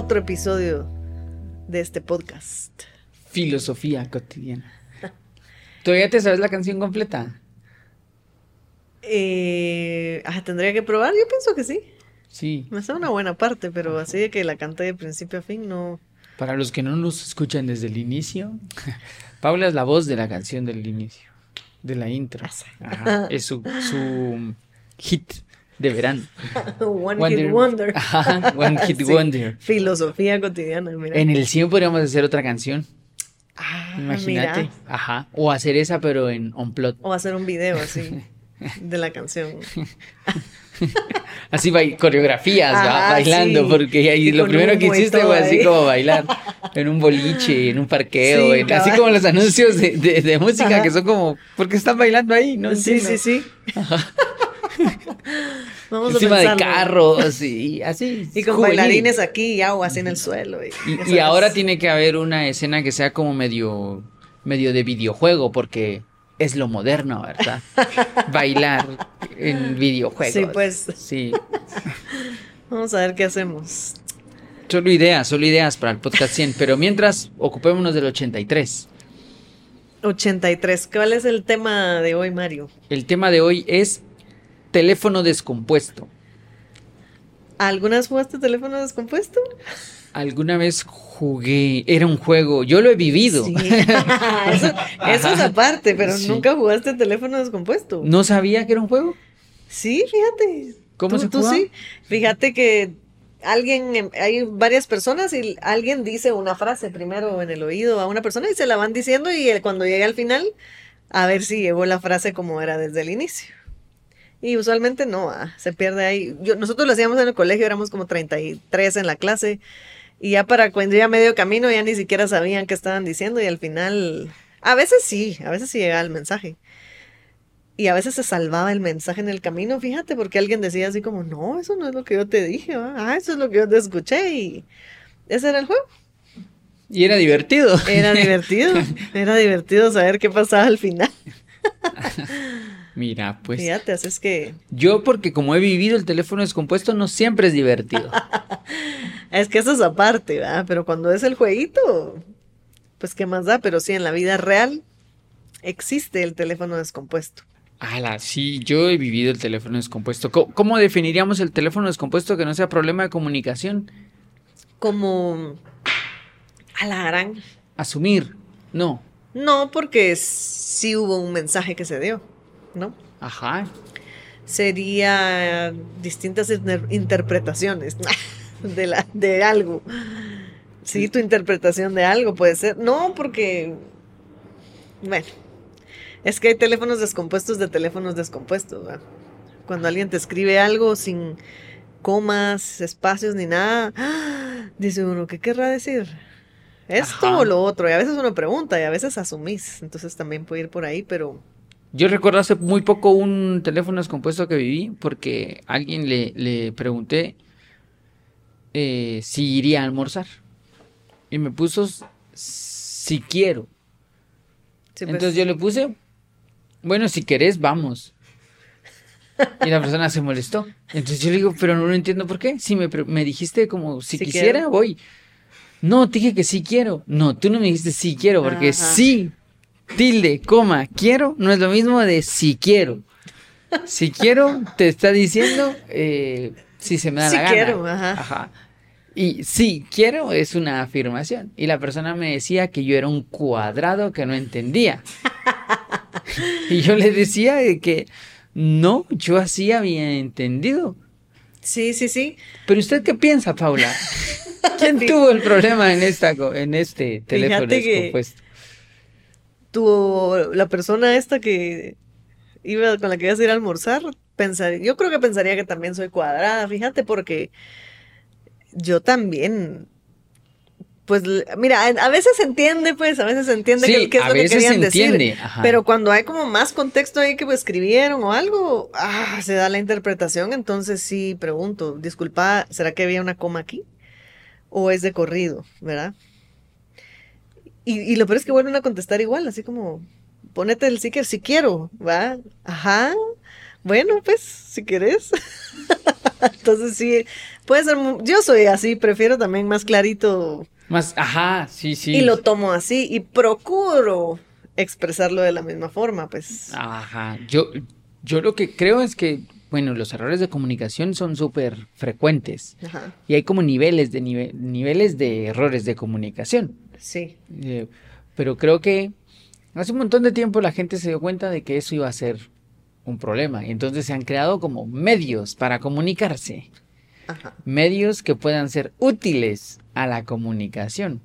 otro episodio de este podcast. Filosofía cotidiana. ¿Todavía te sabes la canción completa? Eh, ah, tendría que probar, yo pienso que sí. Sí. Me hace una buena parte, pero así de que la canté de principio a fin, no. Para los que no nos escuchan desde el inicio, Paula es la voz de la canción del inicio, de la intro. Ajá, es su, su hit de verano. One Hit Wonder. Ajá, One Hit Sí. Wonder. Filosofía cotidiana, mira. En el 100 podríamos hacer otra canción, Ah, imagínate. mira. Ajá. O hacer esa, pero en on-plot. O hacer un video así de la canción. Así bai- coreografías, ¿va? Ajá, bailando, sí. porque ahí lo primero que hiciste fue así ahí. como bailar en un boliche, en un parqueo, Sí, en- así como los anuncios de, de- de música Ajá. que son como, ¿por qué están bailando ahí? No sí, entiendo. sí, sí. Vamos Encima a de carros y así. Y con juvenil. bailarines aquí y agua así en el suelo. Y, Y, ahora tiene que haber una escena que sea como medio, medio de videojuego, porque es lo moderno, ¿verdad? Bailar en videojuegos. Sí, pues. Sí. Vamos a ver qué hacemos. Solo ideas, solo ideas para el podcast 100. Pero mientras, ocupémonos del 83. 83. ¿Cuál es el tema de hoy, Mario? El tema de hoy es teléfono descompuesto. ¿Alguna vez jugaste teléfono descompuesto? Alguna vez jugué, era un juego, yo lo he vivido. Sí. eso, eso es aparte, pero Sí. nunca jugaste teléfono descompuesto. No sabía que era un juego. Sí, fíjate. ¿Cómo Tú- se tú jugaba? sí. Fíjate que alguien, em, hay varias personas y alguien dice una frase primero en el oído a una persona y se la van diciendo y él, cuando llega al final, a ver si llegó la frase como era desde el inicio. Y usualmente no, ah, se pierde ahí. Yo, nosotros lo hacíamos en el colegio, éramos como 33 en la clase y ya para cuando ya medio camino ya ni siquiera sabían qué estaban diciendo y al final, a veces sí, a veces sí llegaba el mensaje. Y a veces se salvaba el mensaje en el camino, fíjate, porque alguien decía así como, no, eso no es lo que yo te dije, ¿va? ah, eso es lo que yo te escuché y ese era el juego. Y era divertido. Era divertido, era divertido saber qué pasaba al final. Mira, pues Fíjate, así es que, yo porque como he vivido el teléfono descompuesto no siempre es divertido. es que eso es aparte, ¿verdad? Pero cuando es el jueguito, pues qué más da, pero sí, en la vida real existe el teléfono descompuesto. Ala, sí, yo he vivido el teléfono descompuesto. ¿Cómo, cómo definiríamos el teléfono descompuesto que no sea problema de comunicación? Como a la gran. Asumir. No. No, porque sí hubo un mensaje que se dio, ¿no? Ajá. sería distintas inter- interpretaciones de, la, de algo. Sí, tu interpretación de algo puede ser. No, porque, bueno, es que hay teléfonos descompuestos de teléfonos descompuestos. Cuando alguien te escribe algo sin comas, espacios ni nada, ¡ah! dice uno, ¿qué querrá decir? ¿Esto Ajá. o lo otro? Y a veces uno pregunta y a veces asumís. Entonces también puede ir por ahí, pero... Yo recuerdo hace muy poco un teléfono descompuesto que viví porque alguien le, le pregunté eh, si iría a almorzar. Y me puso si quiero. sí, pues, Entonces yo le puse, bueno, si querés, vamos. Y la persona se molestó. Entonces yo le digo, pero no entiendo por qué. Si me, me dijiste como, si Si quisiera, quiero. voy. No, te dije que sí quiero. No, tú no me dijiste sí quiero, porque Ajá. sí, tilde, coma, quiero, no es lo mismo de si quiero. Si quiero, te está diciendo eh, si se me da Sí la gana. quiero, ajá. Ajá. Y sí quiero es una afirmación. Y la persona me decía que yo era un cuadrado que no entendía. y yo le decía de que no, yo así había entendido. Sí, sí, sí. Pero usted qué piensa, Paula? ¿Quién tuvo el problema en esta en este teléfono que- descompuesto? Tu la persona esta que iba con la que ibas a ir a almorzar, pensar, yo creo que pensaría que también soy cuadrada, fíjate, porque yo también, pues, mira, a veces se entiende, pues, a veces se entiende Sí, qué, qué es a lo que querían se decir, ajá. pero cuando hay como más contexto ahí que pues, escribieron o algo, ah, se da la interpretación, entonces sí pregunto, disculpa, ¿será que había una coma aquí? ¿O es de corrido, verdad? Y, y lo peor es que vuelven a contestar igual, así como, ponete el sticker si quiero, ¿va? Ajá. Bueno, pues, si querés. Entonces sí, Puede ser, yo soy así, prefiero también más clarito Más, ajá, sí, sí. y lo tomo así y procuro expresarlo de la misma forma, pues. Ajá, yo, yo lo que creo es que, bueno, los errores de comunicación son súper frecuentes Ajá, y hay como niveles de nive- niveles de errores de comunicación. Sí. Eh, pero creo que hace un montón de tiempo la gente se dio cuenta de que eso iba a ser un problema y entonces se han creado como medios para comunicarse, Ajá. medios que puedan ser útiles a la comunicación.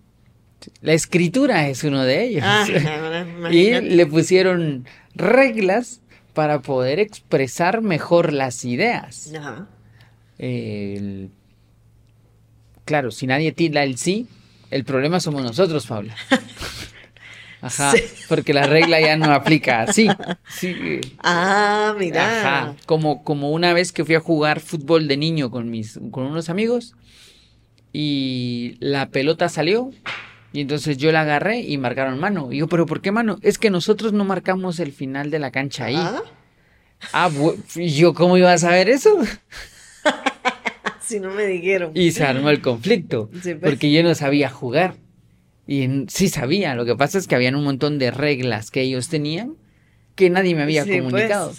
La escritura es uno de ellos. Ah, Y le pusieron reglas para poder expresar mejor las ideas. Ajá. El- Claro, si nadie tira el sí, el problema somos nosotros, Paula. Ajá, Sí. porque la regla ya no aplica así. Sí. Ah, mira. Ajá, como, como una vez que fui a jugar fútbol de niño con mis, con unos amigos y la pelota salió y entonces yo la agarré y marcaron mano. Y yo, pero ¿por qué mano? Es que nosotros no marcamos el final de la cancha ahí. Ah, Ah, bu- ¿y yo cómo iba a saber eso? si no me dijeron. Y se armó el conflicto, Sí, pues. porque yo no sabía jugar. Y sí sabía, lo que pasa es que habían un montón de reglas que ellos tenían que nadie me había Sí, pues. comunicado.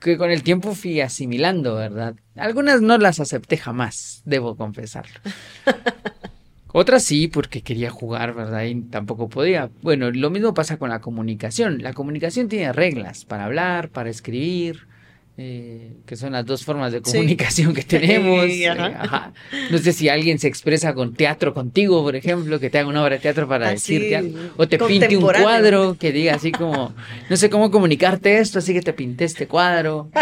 Que con el tiempo fui asimilando, ¿verdad? Algunas no las acepté jamás, debo confesarlo. Otras sí, porque quería jugar, ¿verdad? Y tampoco podía. Bueno, lo mismo pasa con la comunicación. La comunicación tiene reglas para hablar, para escribir, eh, que son las dos formas de Sí. comunicación que tenemos. Sí, ajá. eh, ajá. No sé si alguien se expresa con teatro contigo, por ejemplo, que te haga una obra de teatro para Así, decirte algo. O te pinte un cuadro que diga así como, no sé cómo comunicarte esto, así que te pinté este cuadro.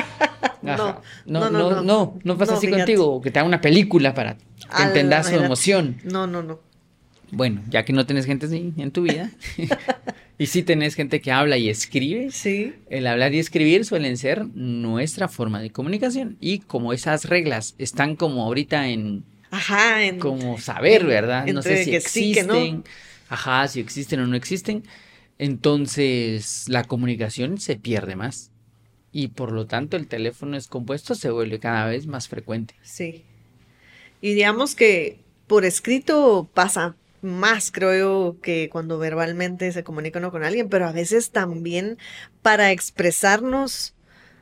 No, No, no, no, no, no, no, pasa no, así fíjate. contigo, o que te haga una película para que entendas su emoción. No, no, no. Bueno, ya que no tenés gente así en tu vida, y sí tenés gente que habla y escribe, Sí. el hablar y escribir suelen ser nuestra forma de comunicación. Y como esas reglas están como ahorita en Ajá. En, como saber, ¿verdad? No sé si que sí, que no. existen, ajá, si existen o no existen. Entonces la comunicación se pierde más. Y por lo tanto el teléfono descompuesto se vuelve cada vez más frecuente. Sí. Y digamos que por escrito pasa más, creo que cuando verbalmente se comunica uno con alguien, pero a veces también para expresarnos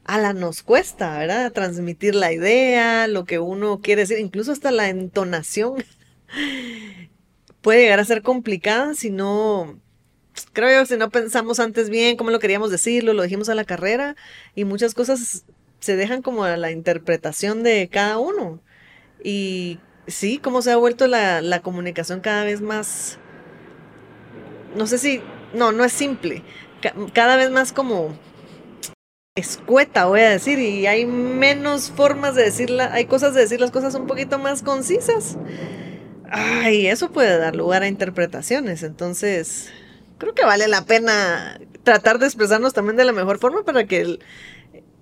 a la nos cuesta, ¿verdad? Transmitir la idea, lo que uno quiere decir, incluso hasta la entonación puede llegar a ser complicada si no, creo yo, si no pensamos antes bien cómo lo queríamos decirlo, lo dijimos a la carrera y muchas cosas se dejan como a la interpretación de cada uno. Y sí, cómo se ha vuelto la, la comunicación cada vez más, no sé si, no, no es simple, ca- cada vez más como escueta, voy a decir, y hay menos formas de decirla, hay cosas de decir las cosas un poquito más concisas. Ay, eso puede dar lugar a interpretaciones, entonces creo que vale la pena tratar de expresarnos también de la mejor forma para que el,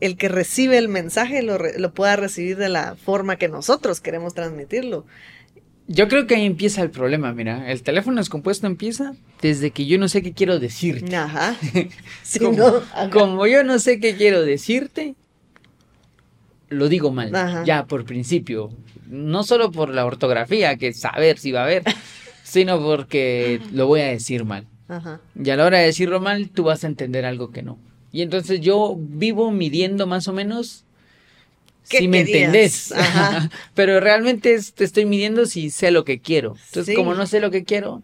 el que recibe el mensaje lo, re- lo pueda recibir de la forma que nosotros queremos transmitirlo. Yo creo que ahí empieza el problema, mira, el teléfono descompuesto empieza desde que yo no sé qué quiero decirte. Ajá. Sí, como, ¿no? Ajá. como yo no sé qué quiero decirte, lo digo mal, Ajá. ya por principio. No solo por la ortografía, que saber si va a haber, sino porque lo voy a decir mal. Ajá. Y a la hora de decirlo mal, tú vas a entender algo que no. Y entonces yo vivo midiendo más o menos ¿Qué si me entendés. Ajá. Pero realmente es- te estoy midiendo si sé lo que quiero. Entonces, Sí. como no sé lo que quiero,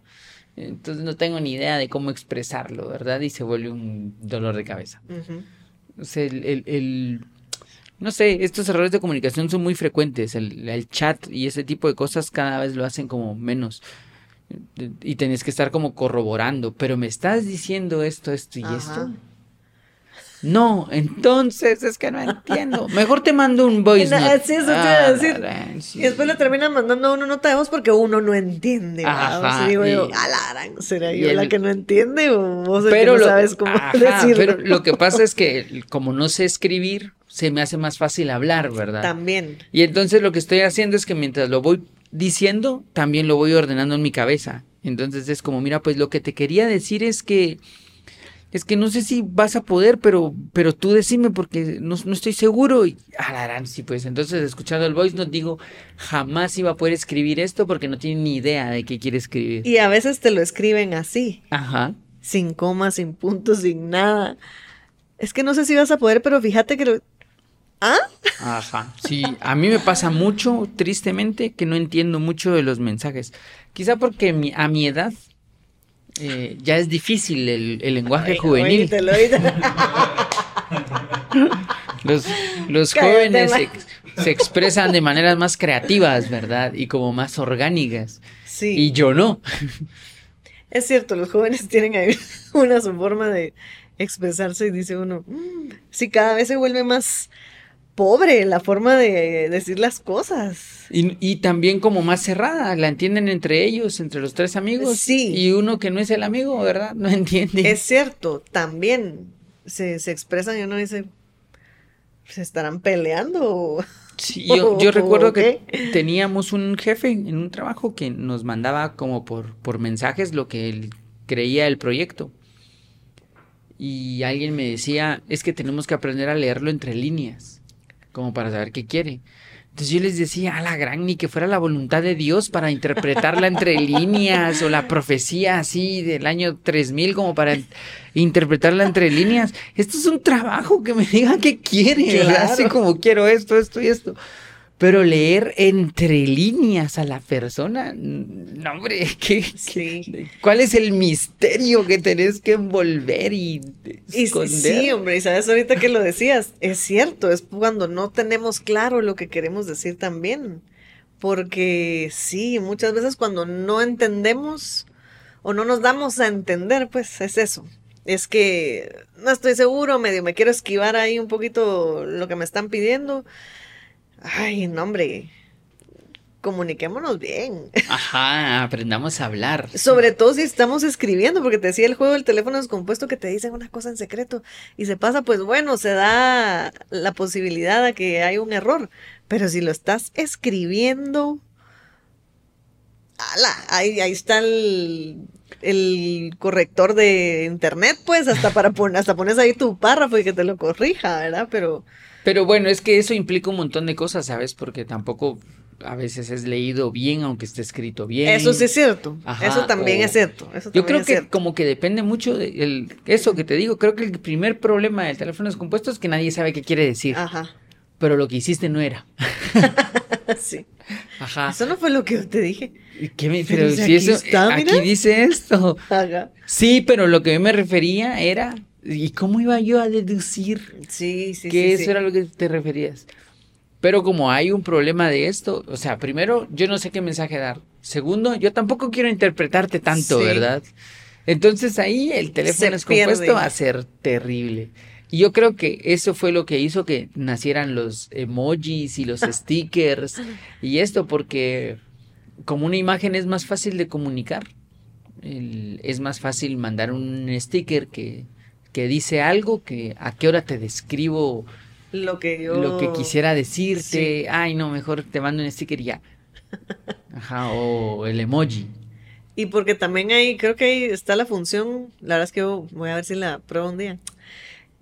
entonces no tengo ni idea de cómo expresarlo, ¿verdad? Y se vuelve un dolor de cabeza. O sea, el, el- el- no sé, estos errores de comunicación son muy frecuentes. El, el chat y ese tipo de cosas cada vez lo hacen como menos. Y tenés que estar como corroborando. Pero me estás diciendo esto, esto y Ajá. esto. No, entonces es que no entiendo. Mejor te mando un voice No, note. sí, eso te iba a decir. la gran, sí. Y después le terminan mandando a uno nota de voz porque uno no entiende. Ajá, O sea, digo yo, y- alarán, ¿será y yo la que no entiende o vos el pero que no lo, sabes cómo ajá, decirlo? pero lo que pasa es que como no sé escribir, se me hace más fácil hablar, ¿verdad? También. Y entonces lo que estoy haciendo es que mientras lo voy diciendo, también lo voy ordenando en mi cabeza. Entonces es como, mira, pues lo que te quería decir es que es que no sé si vas a poder, pero, pero tú decime porque no, no estoy seguro. Y alarán, sí, pues entonces escuchando el voice note digo, jamás iba a poder escribir esto porque no tiene ni idea de qué quiere escribir. Y a veces te lo escriben así, Ajá. sin comas, sin puntos, sin nada. Es que no sé si vas a poder, pero fíjate que lo... ¿Ah? Ajá. Sí, a mí me pasa mucho, tristemente, que no entiendo mucho de los mensajes. Quizá porque mi- a mi edad eh, ya es difícil el, el lenguaje Ay, juvenil. Los, los jóvenes se expresan de maneras más creativas, ¿verdad? Y como más orgánicas. Sí. Y yo no. Es cierto, los jóvenes tienen ahí una su forma de expresarse y dice uno, "Mm, sí, cada vez se vuelve más pobre la forma de decir las cosas. Y, y también como más cerrada, la entienden entre ellos, entre los tres amigos. Sí. Y uno que no es el amigo, ¿verdad? No entiende. Es cierto, también se, se expresan y uno dice, ¿se estarán peleando? o-?" Sí, yo, yo ¿O recuerdo que teníamos un jefe en un trabajo que nos mandaba como por, por mensajes lo que él creía el proyecto. Y alguien me decía, es que tenemos que aprender a leerlo entre líneas, como para saber qué quiere. Entonces yo les decía, a la gran, ni que fuera la voluntad de Dios para interpretarla entre líneas o la profecía así del año 3000 como para interpretarla entre líneas. Esto es un trabajo que me diga qué quiere. Claro. así como quiero esto, esto y esto. Pero leer entre líneas a la persona, no hombre, ¿qué, Sí. qué- ¿cuál es el misterio que tenés que envolver y Y esconder? sí, hombre, y sabes ahorita que lo decías, es cierto, es cuando no tenemos claro lo que queremos decir también. Porque sí, muchas veces cuando no entendemos o no nos damos a entender, pues es eso. Es que no estoy seguro, medio me quiero esquivar ahí un poquito lo que me están pidiendo. Ay, no, hombre, comuniquémonos bien. Ajá, aprendamos a hablar. Sobre todo si estamos escribiendo, porque te decía el juego del teléfono descompuesto que te dicen una cosa en secreto y se pasa, pues bueno, se da la posibilidad de que hay un error. Pero si lo estás escribiendo, ala, ahí, ahí está el, el corrector de internet, pues hasta para poner, hasta pones ahí tu párrafo y que te lo corrija, ¿verdad? Pero Pero bueno, es que eso implica un montón de cosas, ¿sabes? Porque tampoco a veces es leído bien, aunque esté escrito bien. eso sí es cierto. Ajá, eso también o- es cierto. Eso Yo creo es que cierto. como que depende mucho de el- eso que te digo. Creo que el primer problema del teléfono descompuesto es que nadie sabe qué quiere decir. Ajá. Pero lo que hiciste no era. sí. Ajá. Eso no fue lo que yo te dije. ¿Y qué me- Pero pero si aquí eso, está, aquí dice esto. Ajá. Sí, pero lo que yo me refería era, ¿y cómo iba yo a deducir Sí, sí, que sí. eso sí. era lo que te referías? Pero como hay un problema de esto, o sea, primero, yo no sé qué mensaje dar. Segundo, yo tampoco quiero interpretarte tanto, Sí. ¿verdad? Entonces ahí el teléfono pierde. va a ser terrible. Y yo creo que eso fue lo que hizo que nacieran los emojis y los stickers y esto, porque como una imagen es más fácil de comunicar, el- es más fácil mandar un sticker que, que dice algo que a qué hora te describo Lo que yo. lo que quisiera decirte. Ay, no, mejor te mando un sticker y ya. Ajá, o el emoji. Y porque también ahí, creo que ahí está la función. La verdad es que yo voy a ver si la pruebo un día.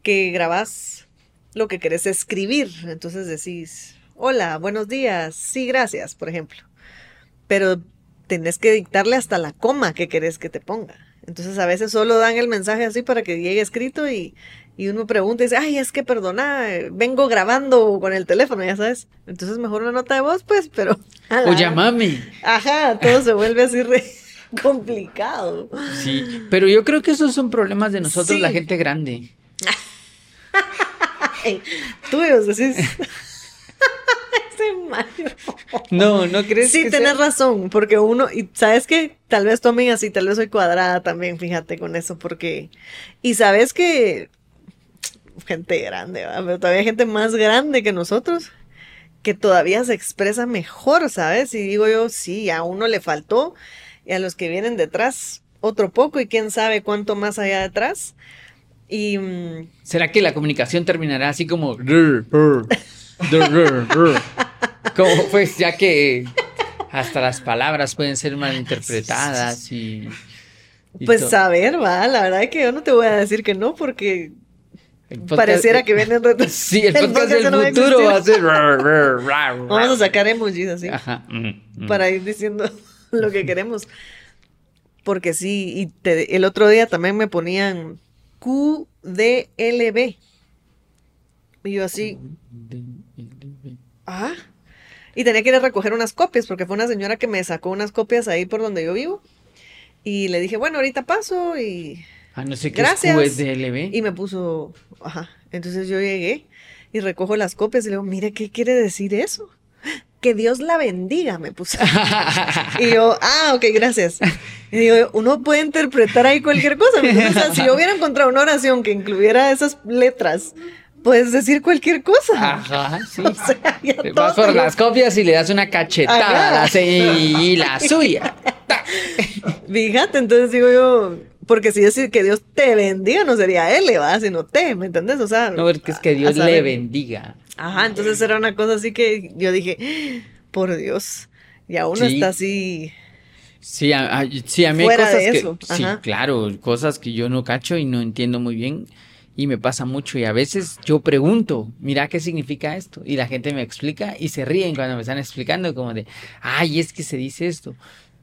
Que grabas lo que querés escribir. Entonces decís, hola, buenos días. Sí, gracias, por ejemplo. Pero tenés que dictarle hasta la coma que querés que te ponga. Entonces a veces solo dan el mensaje así para que llegue escrito y, y uno pregunta y dice, ay, es que perdona, vengo grabando con el teléfono, ya sabes. Entonces mejor una nota de voz, pues, pero... O llamame. Ajá, todo se vuelve así re complicado. Sí, pero yo creo que esos son problemas de nosotros, Sí. la gente grande. Tuyos, decís. No, ¿no crees Sí, que tenés sea? razón, porque uno, y sabes que tal vez tomen así, tal vez soy cuadrada también, fíjate con eso, porque, y sabes que gente grande, ¿verdad? pero todavía hay gente más grande que nosotros, que todavía se expresa mejor, ¿sabes? Y digo yo, sí, a uno le faltó, y a los que vienen detrás, otro poco, y quién sabe cuánto más allá detrás. Y mm, ¿Será que la comunicación terminará así como... Como pues ya que hasta las palabras pueden ser malinterpretadas y... Y Pues a ver, va, la verdad es que yo no te voy a decir que no, porque el podcast- pareciera que vienen retos. Sí, el podcast podcast del no futuro va a ser. Vamos a sacar emojis así. Ajá. mm, mm. para ir diciendo lo que queremos. Porque sí, y te- el otro día también me ponían QDLB. Y yo así, ah. Y tenía que ir a recoger unas copias, porque fue una señora que me sacó unas copias ahí por donde yo vivo. Y le dije, bueno, ahorita paso y, Ah, no sé qué Gracias. es y me puso, ajá. Entonces yo llegué y recojo las copias y le digo, mire, ¿qué quiere decir eso? Que Dios la bendiga, me puso. Y yo, ah, ok, gracias. Y digo, uno puede interpretar ahí cualquier cosa. ¿me entiendes? O sea, si yo hubiera encontrado una oración que incluyera esas letras, puedes decir cualquier cosa. Ajá, sí. O sea, ya Vas por lo- las copias y le das una cachetada Ajá. a la se- y la suya. Fíjate, entonces digo yo, porque si decir que Dios te bendiga no sería L, ¿va? Sino te, ¿me entendés? O sea, No, porque es que Dios le bendiga. Ajá, entonces era una cosa así que yo dije, por Dios, ya uno Sí. está así. Sí, a, a- sí, a mí hay Fuera de cosas que, sí, claro, cosas que yo no cacho y no entiendo muy bien y me pasa mucho y a veces yo pregunto, mira qué significa esto y la gente me explica y se ríen cuando me están explicando como de, ay, es que se dice esto.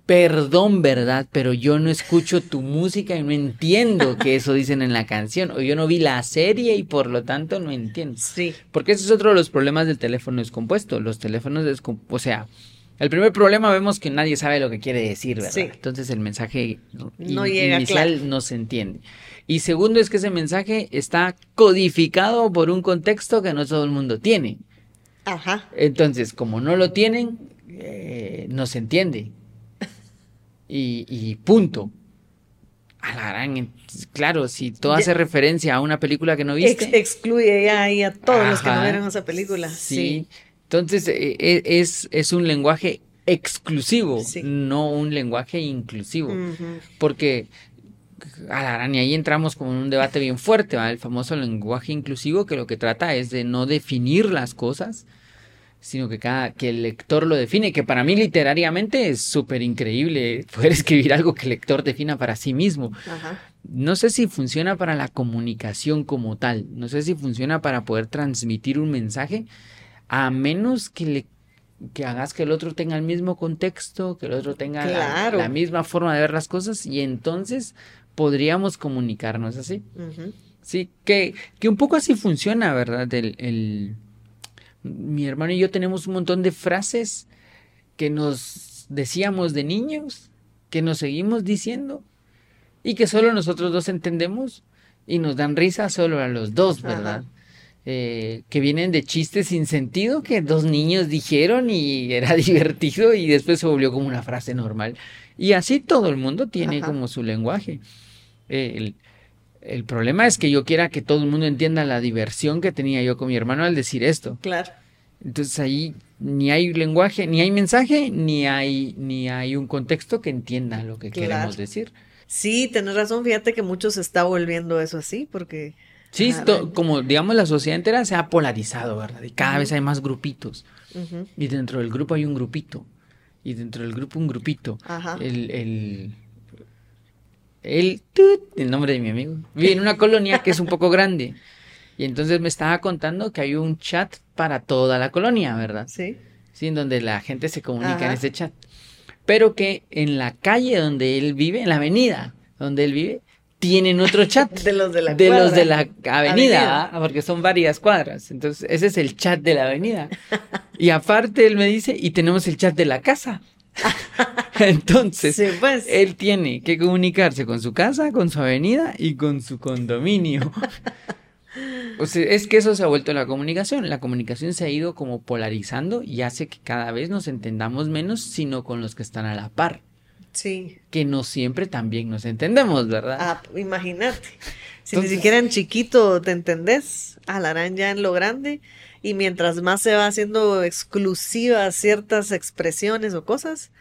Perdón, ¿verdad? Pero yo no escucho tu música y no entiendo que eso dicen en la canción o yo no vi la serie y por lo tanto no entiendo. Sí, Porque ese es otro de los problemas del teléfono descompuesto. Los teléfonos descompuestos, o sea, el primer problema vemos que nadie sabe lo que quiere decir, ¿verdad? Sí. Entonces el mensaje No in- llega inicial claro. no se entiende. Y segundo es que ese mensaje está codificado por un contexto que no todo el mundo tiene. ajá. Entonces, como no lo tienen, eh, no se entiende. Y, y punto. A la gran, claro, si todo Ya. hace referencia a una película que no viste. Ex- excluye ya ahí a todos los que no vieron esa película. Sí. Sí. Entonces, eh, eh, es, es un lenguaje exclusivo, Sí. no un lenguaje inclusivo. Porque, a la ahí entramos como en un debate bien fuerte, ¿va? El famoso lenguaje inclusivo que lo que trata es de no definir las cosas, sino que cada, que el lector lo define, que para mí literariamente es súper increíble poder escribir algo que el lector defina para sí mismo. Ajá. No sé si funciona para la comunicación como tal, no sé si funciona para poder transmitir un mensaje, a menos que le que hagas que el otro tenga el mismo contexto, que el otro tenga la, misma forma de ver las cosas y entonces podríamos comunicarnos así. Sí, que, que un poco así funciona, ¿verdad? El, el- mi hermano y yo tenemos un montón de frases que nos decíamos de niños, que nos seguimos diciendo y que solo nosotros dos entendemos y nos dan risa solo a los dos, ¿verdad? Eh, que vienen de chistes sin sentido que dos niños dijeron y era divertido y después se volvió como una frase normal. Y así todo el mundo tiene Ajá. como su lenguaje. Eh, el, el problema es que yo quiera que todo el mundo entienda la diversión que tenía yo con mi hermano al decir esto. Claro. Entonces ahí ni hay lenguaje, ni hay mensaje, ni hay, ni hay un contexto que entienda lo que Claro. queremos decir. Sí, tenés razón. Fíjate que mucho se está volviendo eso así, porque. Sí, esto- como digamos la sociedad entera se ha polarizado, ¿verdad? Y cada vez hay más grupitos. Y dentro del grupo hay un grupito. Y dentro del grupo un grupito. Ajá. El, el, el, tut, el nombre de mi amigo. Vive en una colonia que es un poco grande. Y entonces me estaba contando que hay un chat para toda la colonia, ¿verdad? Sí. Sí, en donde la gente se comunica en ese chat. Pero que en la calle donde él vive, en la avenida donde él vive, tienen otro chat. De los de la de los de la avenida, Avenida. ¿ah? porque son varias cuadras. Entonces, ese es el chat de la avenida. Y aparte él me dice, y tenemos el chat de la casa. Entonces, Sí, pues. él tiene que comunicarse con su casa, con su avenida y con su condominio. O sea, es que eso se ha vuelto la comunicación. La comunicación se ha ido como polarizando y hace que cada vez nos entendamos menos, sino con los que están a la par, Sí. que no siempre también nos entendemos, ¿verdad? Ah, imagínate. Si Entonces- ni siquiera en chiquito te entendés, alarán ya en lo grande. Y mientras más se va haciendo exclusivas ciertas expresiones o cosas,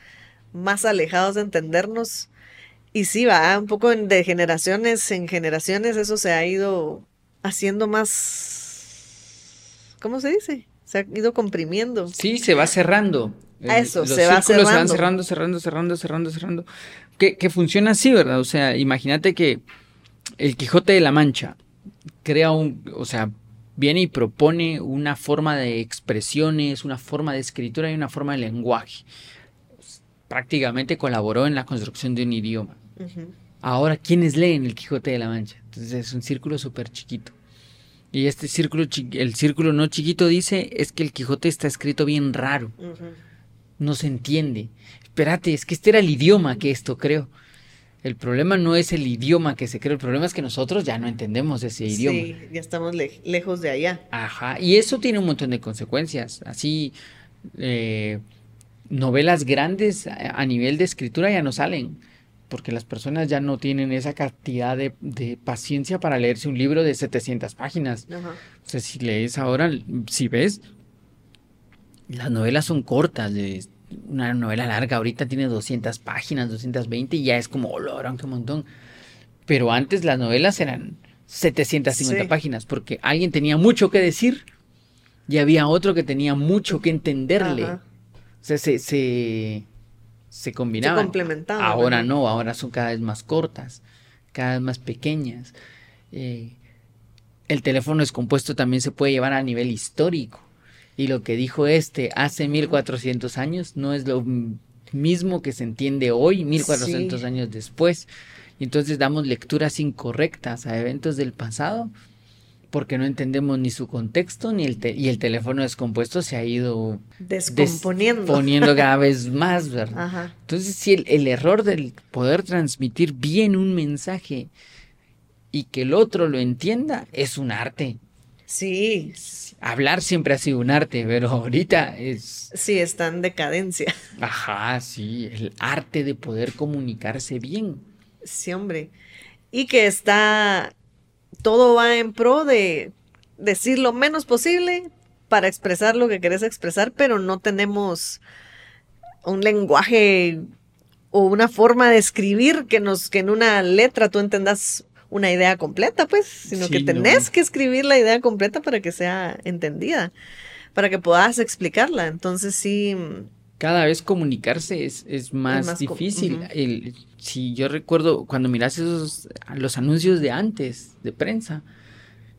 más alejados de entendernos. Y sí, va un poco de generaciones en generaciones, eso se ha ido haciendo más. ¿Cómo se dice? Se ha ido comprimiendo. Sí, se va cerrando. A eso, Los se va círculos se van cerrando. cerrando, cerrando, cerrando, cerrando, cerrando. Que, que funciona así, ¿verdad? O sea, imagínate que el Quijote de la Mancha crea un, o sea, viene y propone una forma de expresiones, una forma de escritura y una forma de lenguaje. Prácticamente colaboró en la construcción de un idioma. Ahora, ¿quiénes leen el Quijote de la Mancha? Entonces es un círculo súper chiquito. Y este círculo, el círculo no chiquito dice es que el Quijote está escrito bien raro, Ujú. no se entiende. Espérate, es que este era el idioma que esto creó. El problema no es el idioma que se creó, el problema es que nosotros ya no entendemos ese idioma. Sí, ya estamos le- lejos de allá. Ajá, y eso tiene un montón de consecuencias. Así, eh, novelas grandes a, a nivel de escritura ya no salen, porque las personas ya no tienen esa cantidad de, de paciencia para leerse un libro de 700 páginas. Ajá. O sea, si lees ahora, si ves, las novelas son cortas. de- una novela larga ahorita tiene 200 páginas, 220 y ya es como, oh, logran qué montón. Pero antes las novelas eran 750 Sí. páginas porque alguien tenía mucho que decir y había otro que tenía mucho que entenderle. Ajá. O sea, se, se, se combinaban. Se complementaban, Ahora no, ahora son cada vez más cortas, cada vez más pequeñas. Eh, el teléfono descompuesto también se puede llevar a nivel histórico. Y lo que dijo este hace 1400 años no es lo mismo que se entiende hoy, 1400 Sí. años después. Y entonces damos lecturas incorrectas a eventos del pasado porque no entendemos ni su contexto ni el te- y el teléfono descompuesto se ha ido Descomponiendo. poniendo cada vez más, ¿verdad? Ajá. Entonces, si el, el error del poder transmitir bien un mensaje y que el otro lo entienda es un arte. Sí, Hablar siempre ha sido un arte, pero ahorita es, sí, está en decadencia. ajá, sí, el arte de poder comunicarse bien. Sí, hombre. Y que está, todo va en pro de decir lo menos posible para expresar lo que querés expresar, pero no tenemos un lenguaje o una forma de escribir que nos, que en una letra tú entendas una idea completa, pues, sino Sí, que no. tenés que escribir la idea completa para que sea entendida, para que puedas explicarla. Entonces sí, Cada vez comunicarse es, es más, difícil. El- si yo recuerdo cuando miras esos los anuncios de antes de prensa,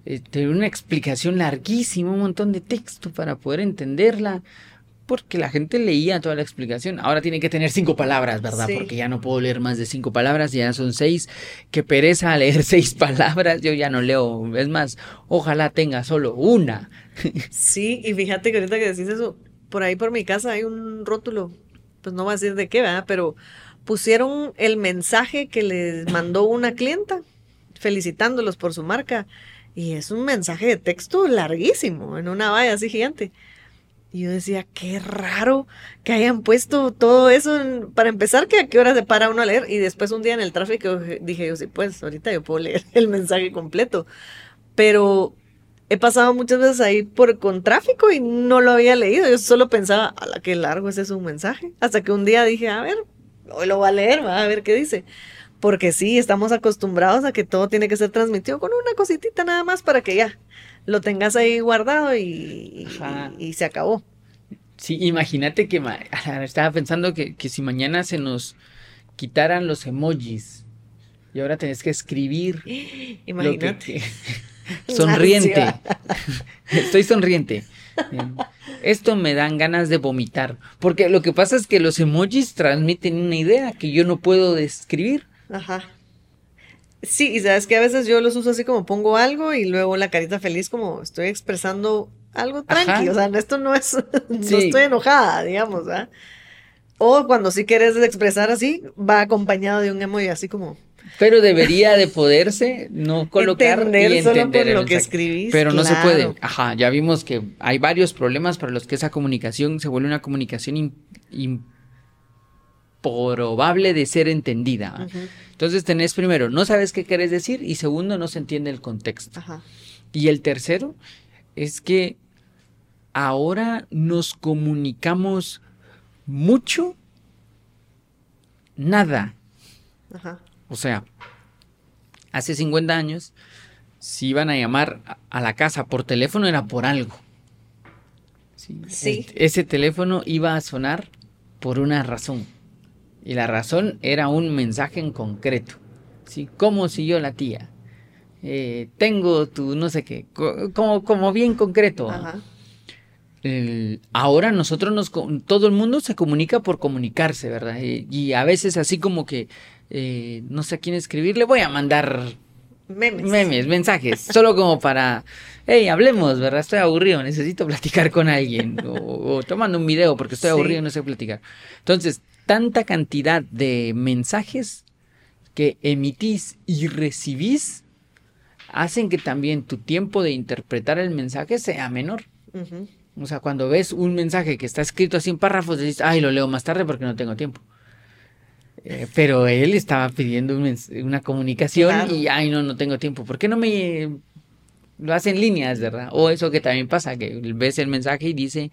eh, tenía una explicación larguísima, un montón de texto para poder entenderla, porque la gente leía toda la explicación. Ahora tiene que tener cinco palabras, ¿verdad? Sí. Porque ya no puedo leer más de cinco palabras, ya son seis. Qué pereza leer seis palabras, yo ya no leo. Es más, ojalá tenga solo una. Sí, y fíjate que ahorita que decís eso, por ahí por mi casa hay un rótulo, pues no voy a decir de qué, ¿verdad? Pero pusieron el mensaje que les mandó una clienta felicitándolos por su marca. Y es un mensaje de texto larguísimo, en una valla así gigante. Y yo decía, qué raro que hayan puesto todo eso en- para empezar, que a qué hora se para uno a leer. Y después un día en el tráfico dije yo, sí, pues ahorita yo puedo leer el mensaje completo. Pero he pasado muchas veces ahí por con tráfico y no lo había leído. Yo solo pensaba, a la qué largo ese es un mensaje. Hasta que un día dije, a ver, hoy lo voy a leer, va a ver qué dice. Porque sí, estamos acostumbrados a que todo tiene que ser transmitido con una cositita nada más para que ya lo tengas ahí guardado y, Ajá. y- y se acabó. Sí, imagínate que estaba pensando que, que si mañana se nos quitaran los emojis y ahora tenés que escribir lo que- Imagínate. que- sonriente. Estoy sonriente. Esto me dan ganas de vomitar, porque lo que pasa es que los emojis transmiten una idea que yo no puedo describir. Ajá. Sí, y sabes que a veces yo los uso así como pongo algo y luego la carita feliz como estoy expresando algo Ajá. tranqui, o sea, esto no es, no Sí. estoy enojada, digamos. O cuando sí quieres expresar así, va acompañado de un emoji así como Pero debería de poderse no colocar entender y solo entender por el lo que escribís. Pero no se puede. Ajá, ya vimos que hay varios problemas para los que esa comunicación se vuelve una comunicación im- improbable de ser entendida. Ujú, Entonces tenés primero, no sabes qué querés decir y segundo, no se entiende el contexto. Ajá. Y el tercero es que ahora nos comunicamos mucho, nada. Ajá. O sea, hace 50 años, si iban a llamar a- la casa por teléfono era por algo. Sí. Ese teléfono iba a sonar por una razón. Y la razón era un mensaje en concreto. ¿sí? ¿Cómo siguió la tía? Eh, tengo tu no sé qué. co- Como, como bien concreto. Ajá. El- ahora nosotros nos todo el mundo se comunica por comunicarse, ¿verdad? Y, y a veces así como que eh, no sé a quién escribirle, voy a mandar Memes. memes, mensajes, solo como para, hey, hablemos, ¿verdad? Estoy aburrido, necesito platicar con alguien, o, o tomando un video porque estoy Sí. aburrido y no sé platicar. Entonces, tanta cantidad de mensajes que emitís y recibís hacen que también tu tiempo de interpretar el mensaje sea menor. O sea, cuando ves un mensaje que está escrito así en párrafos, dices, ay, lo leo más tarde porque no tengo tiempo. Eh, pero él estaba pidiendo un una comunicación Claro. y, ay, no, no tengo tiempo. ¿Por qué no me lo hace en líneas, verdad? O eso que también pasa, que ves el mensaje y dice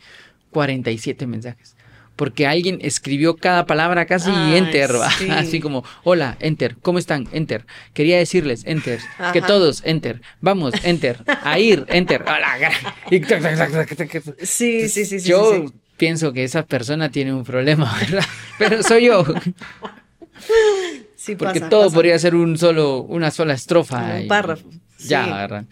47 mensajes. Porque alguien escribió cada palabra casi Ay, enter, ¿va? sí. así como, hola, enter, ¿cómo están? Enter. Quería decirles, enter, que Ajá. todos, enter, vamos, enter, a ir, enter, y. Sí, sí, sí, sí. yo sí, sí. pienso que esa persona tiene un problema, ¿verdad? Pero soy yo, Sí porque pasa, todo pasa. podría ser un solo, una sola estrofa. Un párrafo, Ya. ¿verdad?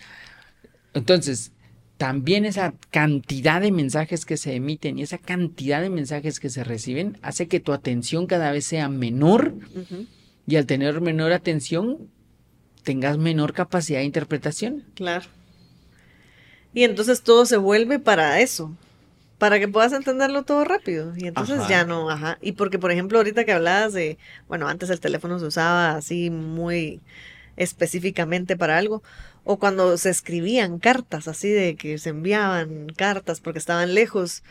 Entonces, también esa cantidad de mensajes que se emiten y esa cantidad de mensajes que se reciben hace que tu atención cada vez sea menor y al tener menor atención tengas menor capacidad de interpretación. Claro. Y entonces todo se vuelve para eso, para que puedas entenderlo todo rápido. Y entonces Ajá. ya no, ajá. Y porque, por ejemplo, ahorita que hablabas de, bueno, antes el teléfono se usaba así muy específicamente para algo, o cuando se escribían cartas, así de que se enviaban cartas porque estaban lejos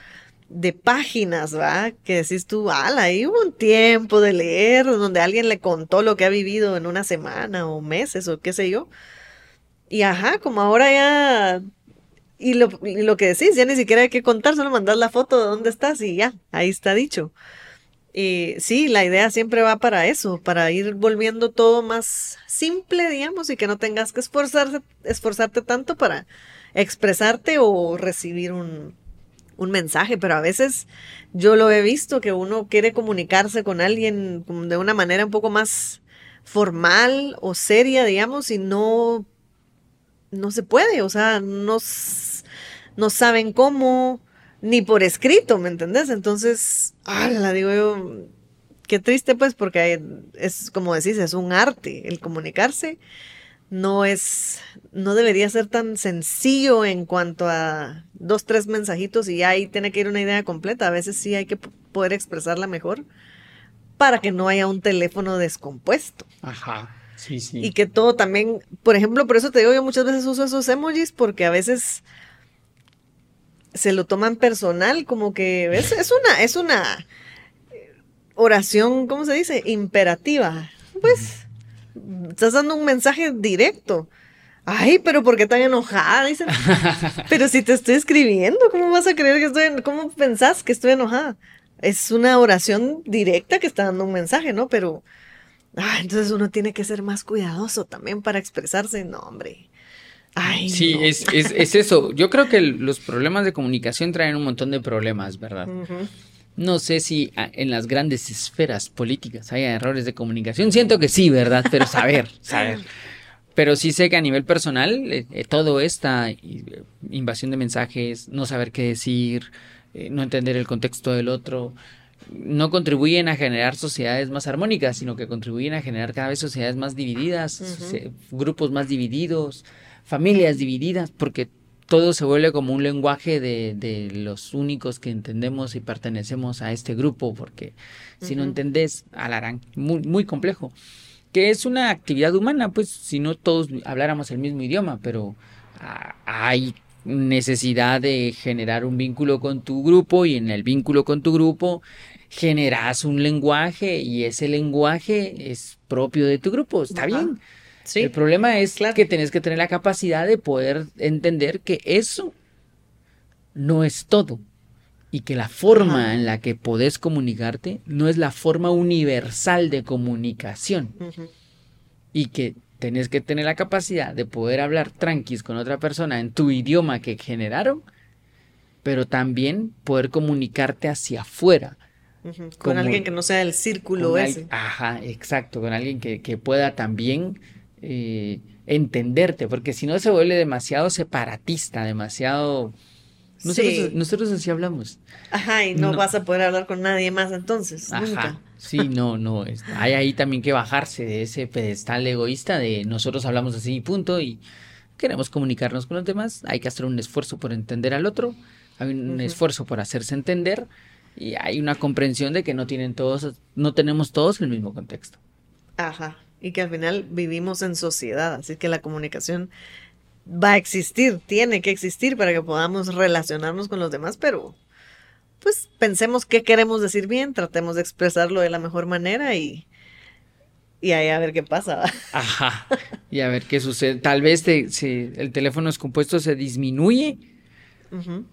de páginas, ¿va? Que decís tú, ala, ahí hubo un tiempo de leer donde alguien le contó lo que ha vivido en una semana o meses o qué sé yo. Y ajá, como ahora ya... Y lo, lo que decís, ya ni siquiera hay que contar, solo mandar la foto de dónde estás y ya, ahí está dicho. Y sí, la idea siempre va para eso, para ir volviendo todo más simple, digamos, y que no tengas que esforzarse, esforzarte tanto para expresarte o recibir un, un mensaje, pero a veces yo lo he visto que uno quiere comunicarse con alguien de una manera un poco más formal o seria, digamos, y no, no se puede, o sea, no, no saben cómo, ni por escrito, ¿me entendés? Entonces, la digo yo, qué triste pues, porque es como decís, es un arte el comunicarse. No es, no debería ser tan sencillo en cuanto a dos, tres mensajitos y ahí tiene que ir una idea completa. A veces sí hay que poder expresarla mejor para que no haya un teléfono descompuesto. Ajá, sí, sí. Y que todo también, por ejemplo, por eso te digo, yo muchas veces uso esos emojis porque a veces se lo toman personal, como que es, es una, es una oración, ¿cómo se dice? Imperativa. Pues estás dando un mensaje directo. Ay, pero ¿por qué tan enojada? Dicen. pero si te estoy escribiendo, ¿cómo vas a creer que estoy, en- cómo pensás que estoy enojada? Es una oración directa que está dando un mensaje, ¿no? Pero, ah, entonces uno tiene que ser más cuidadoso también para expresarse. No, hombre. Ay, Sí, no. es, es, es eso. Yo creo que los problemas de comunicación traen un montón de problemas, ¿verdad? No sé si ah, en las grandes esferas políticas haya errores de comunicación. Siento que sí, ¿verdad? Pero saber, saber. Pero sí sé que a nivel personal, eh, eh, todo esta eh, invasión de mensajes, no saber qué decir, eh, no entender el contexto del otro, no contribuyen a generar sociedades más armónicas, sino que contribuyen a generar cada vez sociedades más divididas, grupos más divididos, familias divididas, porque todo se vuelve como un lenguaje de, de los únicos que entendemos y pertenecemos a este grupo, porque si no entendés, alarán, muy, muy complejo. Que es una actividad humana, pues si no todos habláramos el mismo idioma, pero hay necesidad de generar un vínculo con tu grupo y en el vínculo con tu grupo generas un lenguaje y ese lenguaje es propio de tu grupo, está Ajá. bien. Sí. El problema es claro. que tenés que tener la capacidad de poder entender que eso no es todo y que la forma Ajá. en la que podés comunicarte no es la forma universal de comunicación y que tenés que tener la capacidad de poder hablar tranquis con otra persona en tu idioma que generaron, pero también poder comunicarte hacia afuera. Con Como- alguien que no sea el círculo al- ese. Ajá, exacto, con alguien que, que pueda también eh, entenderte, porque si no se vuelve demasiado separatista, demasiado... Nosotros, Sí. nosotros así hablamos. Ajá, y no, No. vas a poder hablar con nadie más entonces, Ajá. nunca. Sí, no, no. hay ahí también que bajarse de ese pedestal egoísta de nosotros hablamos así y punto y queremos comunicarnos con los demás. Hay que hacer un esfuerzo por entender al otro, hay un esfuerzo por hacerse entender y hay una comprensión de que no tienen todos, no tenemos todos el mismo contexto. Ajá. Y que al final vivimos en sociedad, así que la comunicación va a existir, tiene que existir para que podamos relacionarnos con los demás, pero pues pensemos qué queremos decir bien, tratemos de expresarlo de la mejor manera y, y ahí a ver qué pasa. ¿va? Ajá. Y a ver qué sucede. Tal vez te- si el teléfono descompuesto se disminuye Ujú.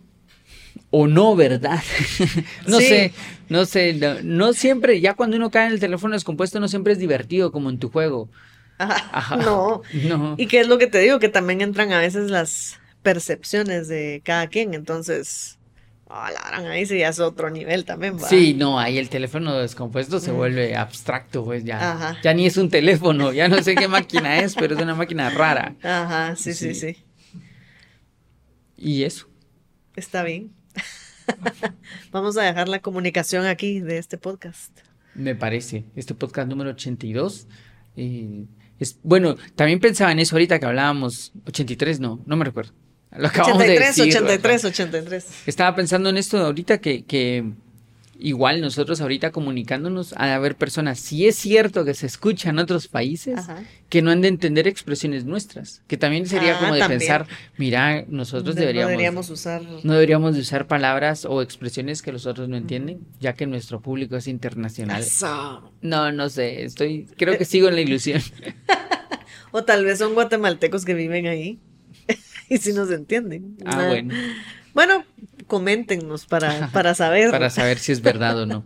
O no, ¿verdad? no Sí. sé, no sé, no, no siempre, ya cuando uno cae en el teléfono descompuesto no siempre es divertido como en tu juego. Ajá. Ajá. No. No. Y qué es lo que te digo, que también entran a veces las percepciones de cada quien, entonces, ah, la gran ahí sí ya es otro nivel también, ¿va? Sí, no, ahí el teléfono descompuesto se Mm. vuelve abstracto, pues ya. Ajá. Ya ni es un teléfono, ya no sé qué máquina es, pero es una máquina rara. Ajá, sí, sí, Sí. sí. Y eso. Está bien. Vamos a dejar la comunicación aquí de este podcast. Me parece. Este podcast número 82. eh, es, bueno, también pensaba en eso ahorita que hablábamos. 83, no, no me recuerdo. Lo acabamos de 83, decir. 83, 83. Estaba pensando en esto ahorita que, que igual nosotros ahorita comunicándonos a haber personas, si es cierto que se escucha en otros países, Ajá. que no han de entender expresiones nuestras, que también sería Ah, como de también. pensar, mira, nosotros De- deberíamos, No deberíamos usar. no deberíamos de usar palabras o expresiones que los otros no entienden, ya que nuestro público es internacional. Eso. No, no sé, estoy, creo que sigo en la ilusión. O tal vez son guatemaltecos que viven ahí. y si nos entienden. Ah, bueno, Bueno, coméntenos para, para saber. para saber si es verdad o no.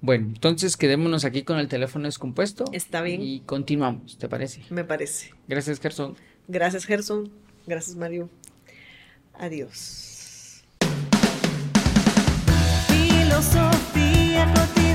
Bueno, entonces quedémonos aquí con el teléfono descompuesto. Está bien. Y continuamos, ¿te parece? Me parece. Gracias, Gerson. Gracias, Gerson. Gracias, Mario. Adiós. Filosofía cotidiana.